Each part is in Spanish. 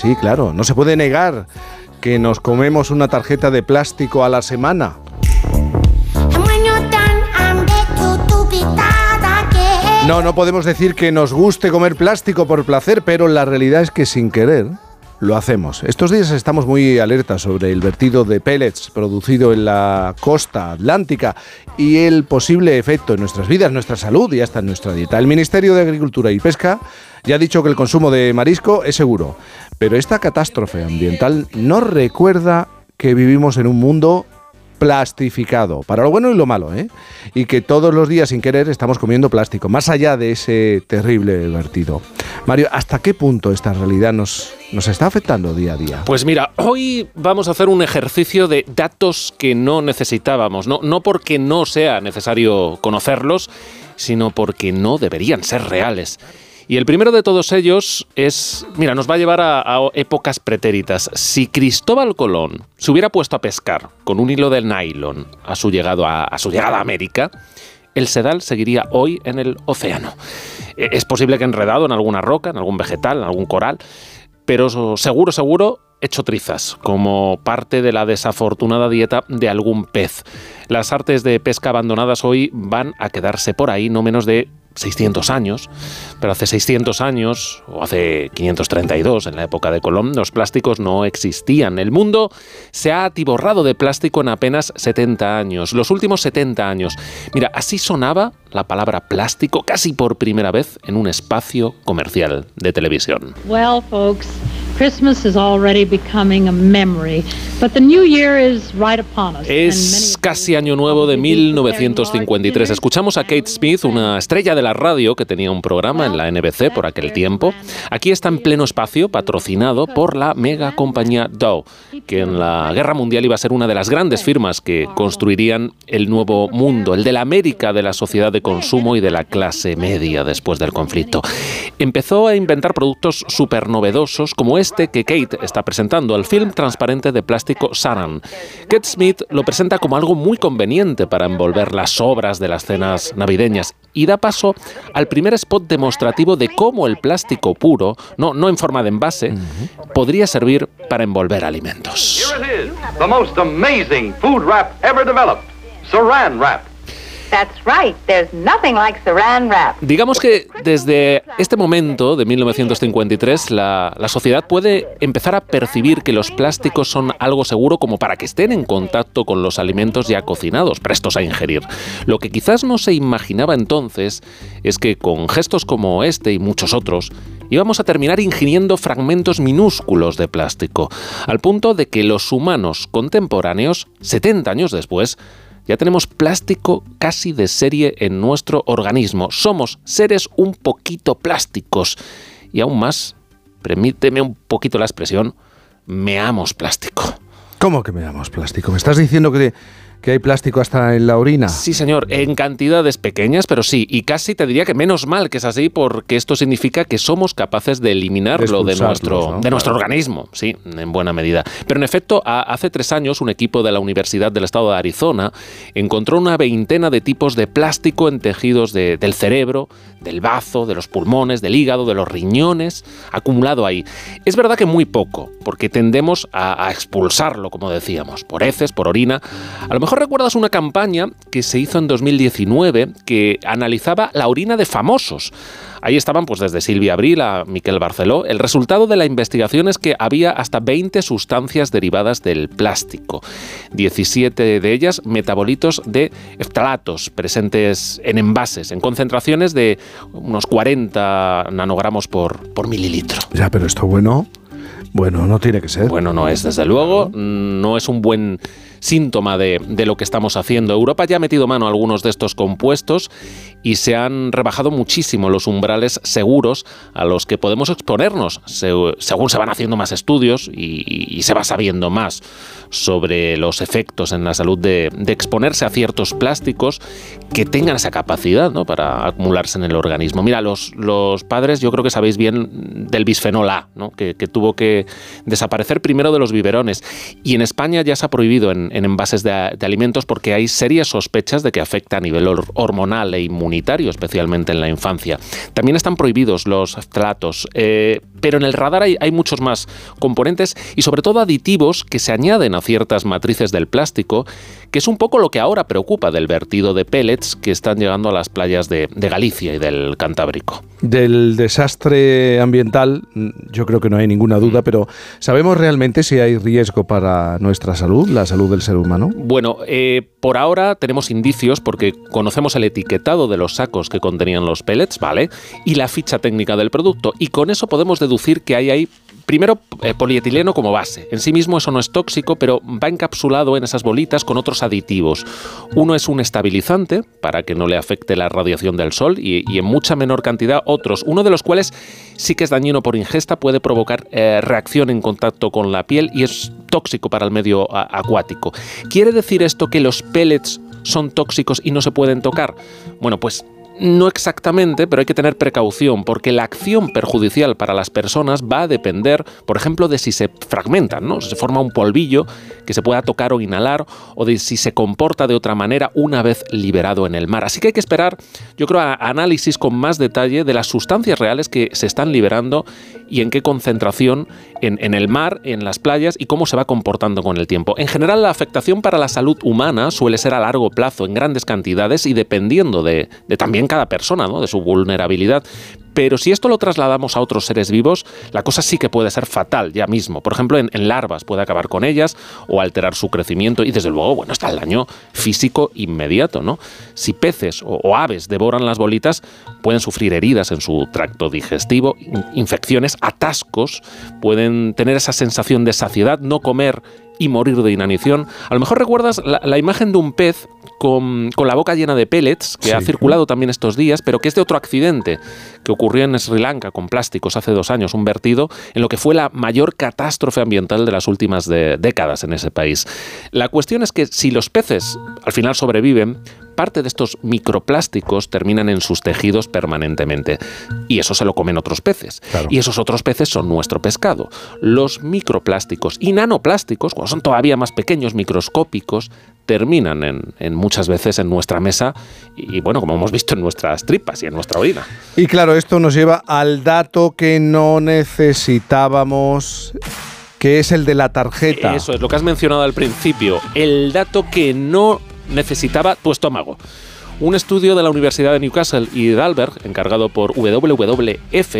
Sí, claro, no se puede negar que nos comemos una tarjeta de plástico a la semana. No, no podemos decir que nos guste comer plástico por placer, pero la realidad es que sin querer lo hacemos. Estos días estamos muy alertas sobre el vertido de pellets producido en la costa atlántica y el posible efecto en nuestras vidas, nuestra salud y hasta en nuestra dieta. El Ministerio de Agricultura y Pesca ya ha dicho que el consumo de marisco es seguro, pero esta catástrofe ambiental no recuerda que vivimos en un mundo plastificado, para lo bueno y lo malo, ¿eh? y que todos los días sin querer estamos comiendo plástico, más allá de ese terrible vertido. Mario, ¿hasta qué punto esta realidad nos, nos está afectando día a día? Pues mira, hoy vamos a hacer un ejercicio de datos que no necesitábamos, no, no porque no sea necesario conocerlos, sino porque no deberían ser reales. Y el primero de todos ellos es, mira, nos va a llevar a, épocas pretéritas. Si Cristóbal Colón se hubiera puesto a pescar con un hilo de nylon a su, a, a su llegada a América, el sedal seguiría hoy en el océano. E, es posible que enredado en alguna roca, en algún vegetal, en algún coral, pero seguro, seguro hecho trizas, como parte de la desafortunada dieta de algún pez. Las artes de pesca abandonadas hoy van a quedarse por ahí no menos de 600 años, pero hace 600 años, o hace 532, en la época de Colón, los plásticos no existían. El mundo se ha atiborrado de plástico en apenas 70 años, los últimos 70 años. Mira, así sonaba la palabra plástico casi por primera vez en un espacio comercial de televisión. Christmas is already becoming a memory, but the new year is right upon us. Es casi año nuevo de 1953. Escuchamos a Kate Smith, una estrella de la radio que tenía un programa en la NBC por aquel tiempo. Aquí está en pleno espacio, patrocinado por la mega compañía Dow, que en la Guerra Mundial iba a ser una de las grandes firmas que construirían el nuevo mundo, el de la América de la sociedad de consumo y de la clase media después del conflicto. Empezó a inventar productos súper novedosos como este este que Kate está presentando, el film transparente de plástico Saran. Kate Smith lo presenta como algo muy conveniente para envolver las obras de las cenas navideñas y da paso al primer spot demostrativo de cómo el plástico puro, no, no en forma de envase, podría servir para envolver alimentos. Saran wrap. Digamos que desde este momento de 1953 la, la, sociedad puede empezar a percibir que los plásticos son algo seguro como para que estén en contacto con los alimentos ya cocinados, prestos a ingerir. Lo que quizás no se imaginaba entonces es que con gestos como este y muchos otros íbamos a terminar ingiriendo fragmentos minúsculos de plástico, al punto de que los humanos contemporáneos, 70 años después, ya tenemos plástico casi de serie en nuestro organismo. Somos seres un poquito plásticos. Y aún más, permíteme un poquito la expresión, meamos plástico. ¿Cómo que meamos plástico? ¿Me estás diciendo que que hay plástico hasta en la orina. Sí, señor, en cantidades pequeñas, pero sí, y casi te diría que menos mal que es así, porque esto significa que somos capaces de eliminarlo de, nuestro, de nuestro organismo, sí, en buena medida. Pero en efecto, hace tres años un equipo de la Universidad del Estado de Arizona encontró una veintena de tipos de plástico en tejidos del cerebro, del bazo, de los pulmones, del hígado, de los riñones, acumulado ahí. Es verdad que muy poco, porque tendemos a, a expulsarlo, como decíamos, por heces, por orina. A lo mejor recuerdas una campaña que se hizo en 2019 que analizaba la orina de famosos. Ahí estaban, pues desde Silvia Abril a Miquel Barceló. El resultado de la investigación es que había hasta 20 sustancias derivadas del plástico. 17 de ellas metabolitos de eftalatos presentes en envases, en concentraciones de unos 40 nanogramos por, por mililitro. Ya, pero esto bueno, bueno, no tiene que ser. Bueno, no es, desde luego, no es un buen síntoma de, lo que estamos haciendo. Europa ya ha metido mano a algunos de estos compuestos y se han rebajado muchísimo los umbrales seguros a los que podemos exponernos, según se van haciendo más estudios y, se va sabiendo más sobre los efectos en la salud de, exponerse a ciertos plásticos que tengan esa capacidad ¿no? para acumularse en el organismo. Mira, los, los padres, yo creo que sabéis bien del bisfenol A, ¿no? que, tuvo que desaparecer primero de los biberones y en España ya se ha prohibido en, en, envases de, alimentos porque hay serias sospechas de que afecta a nivel hormonal e inmunitario, especialmente en la infancia. También están prohibidos los flatos, eh, pero en el radar hay, hay muchos más componentes y sobre todo aditivos que se añaden a ciertas matrices del plástico, que es un poco lo que ahora preocupa del vertido de pellets que están llegando a las playas de, de Galicia y del Cantábrico. Del desastre ambiental, yo creo que no hay ninguna duda, mm. pero ¿sabemos realmente si hay riesgo para nuestra salud, la salud del ser humano? Bueno, eh, por ahora tenemos indicios porque conocemos el etiquetado de los sacos que contenían los pellets, ¿vale? Y la ficha técnica del producto. Y con eso podemos deducir que hay ahí Primero, eh, polietileno como base. En sí mismo eso no es tóxico, pero va encapsulado en esas bolitas con otros aditivos. Uno es un estabilizante para que no le afecte la radiación del sol y, en mucha menor cantidad otros, uno de los cuales sí que es dañino por ingesta, puede provocar eh, reacción en contacto con la piel y es tóxico para el medio acuático. ¿Quiere decir esto que los pellets son tóxicos y no se pueden tocar? Bueno, pues no exactamente, pero hay que tener precaución porque la acción perjudicial para las personas va a depender, por ejemplo, de si se fragmentan, ¿no? Si se forma un polvillo que se pueda tocar o inhalar o de si se comporta de otra manera una vez liberado en el mar. Así que hay que esperar, yo creo, a análisis con más detalle de las sustancias reales que se están liberando y en qué concentración en, el mar, en las playas y cómo se va comportando con el tiempo. En general, la afectación para la salud humana suele ser a largo plazo, en grandes cantidades y dependiendo de, de también cada persona, ¿no? de su vulnerabilidad. Pero si esto lo trasladamos a otros seres vivos, la cosa sí que puede ser fatal ya mismo. Por ejemplo, en, larvas puede acabar con ellas o alterar su crecimiento y desde luego, bueno, está el daño físico inmediato, ¿no? Si peces o, aves devoran las bolitas, pueden sufrir heridas en su tracto digestivo, infecciones, atascos, pueden tener esa sensación de saciedad, no comer y morir de inanición. A lo mejor recuerdas la imagen de un pez con, la boca llena de pellets, que ha circulado también estos días, pero que es de otro accidente que ocurrió en Sri Lanka con plásticos hace dos años, un vertido en lo que fue la mayor catástrofe ambiental de las últimas décadas en ese país. La cuestión es que si los peces al final sobreviven, parte de estos microplásticos terminan en sus tejidos permanentemente. Y eso se lo comen otros peces. Y esos otros peces son nuestro pescado. Los microplásticos y nanoplásticos, cuando son todavía más pequeños, microscópicos, terminan en, muchas veces en nuestra mesa y, bueno, como hemos visto en nuestras tripas y en nuestra orina. Y claro, esto nos lleva al dato que no necesitábamos que es el de la tarjeta. Eso es lo que has mencionado al principio, el dato que no necesitaba tu estómago. Un estudio de la Universidad de Newcastle y de Dalberg, encargado por WWF,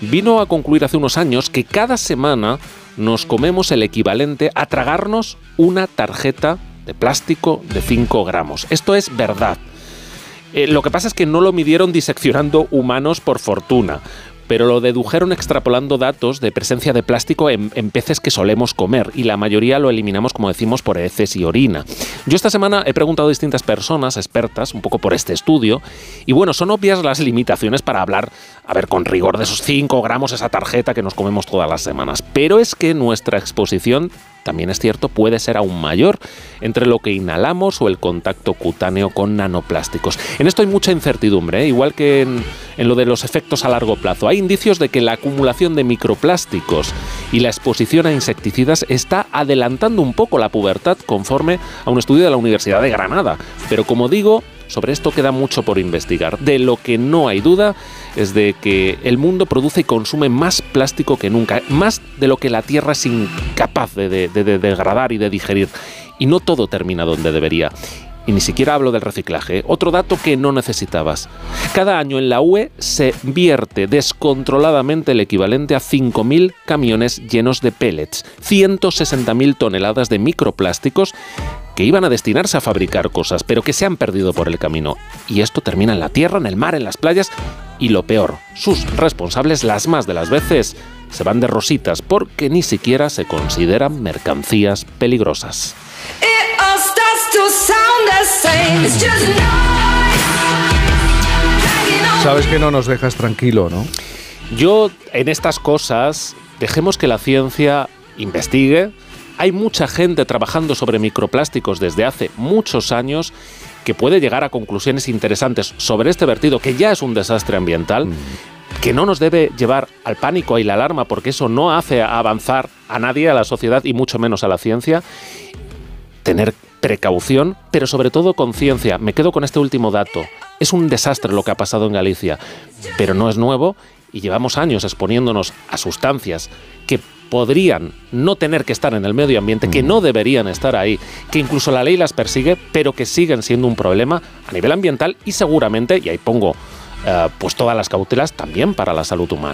vino a concluir hace unos años que cada semana nos comemos el equivalente a tragarnos una tarjeta de plástico de 5 gramos. Esto es verdad. Eh, lo que pasa es que no lo midieron diseccionando humanos por fortuna pero lo dedujeron extrapolando datos de presencia de plástico en, peces que solemos comer y la mayoría lo eliminamos, como decimos, por heces y orina. Yo esta semana he preguntado a distintas personas, expertas, un poco por este estudio, y bueno, son obvias las limitaciones para hablar, a ver, con rigor de esos 5 gramos, esa tarjeta que nos comemos todas las semanas, pero es que nuestra exposición también es cierto, puede ser aún mayor entre lo que inhalamos o el contacto cutáneo con nanoplásticos. En esto hay mucha incertidumbre, ¿eh? igual que en, en lo de los efectos a largo plazo. Hay indicios de que la acumulación de microplásticos y la exposición a insecticidas está adelantando un poco la pubertad conforme a un estudio de la Universidad de Granada. Pero como digo, sobre esto queda mucho por investigar. De lo que no hay duda es de que el mundo produce y consume más plástico que nunca, más de lo que la Tierra es incapaz de, degradar y de digerir. Y no todo termina donde debería. Y ni siquiera hablo del reciclaje. Otro dato que no necesitabas. Cada año en la UE se vierte descontroladamente el equivalente a 5.000 camiones llenos de pellets, 160.000 toneladas de microplásticos que iban a destinarse a fabricar cosas, pero que se han perdido por el camino. Y esto termina en la tierra, en el mar, en las playas y lo peor, sus responsables las más de las veces se van de rositas porque ni siquiera se consideran mercancías peligrosas. Sabes que no nos dejas tranquilo, ¿no? Yo en estas cosas dejemos que la ciencia investigue, hay mucha gente trabajando sobre microplásticos desde hace muchos años que puede llegar a conclusiones interesantes sobre este vertido, que ya es un desastre ambiental, mm. que no nos debe llevar al pánico y la alarma, porque eso no hace avanzar a nadie, a la sociedad y mucho menos a la ciencia tener precaución, pero sobre todo conciencia. Me quedo con este último dato. Es un desastre lo que ha pasado en Galicia, pero no es nuevo y llevamos años exponiéndonos a sustancias que podrían no tener que estar en el medio ambiente, que no deberían estar ahí, que incluso la ley las persigue, pero que siguen siendo un problema a nivel ambiental y seguramente, y ahí pongo eh, pues todas las cautelas también para la salud humana.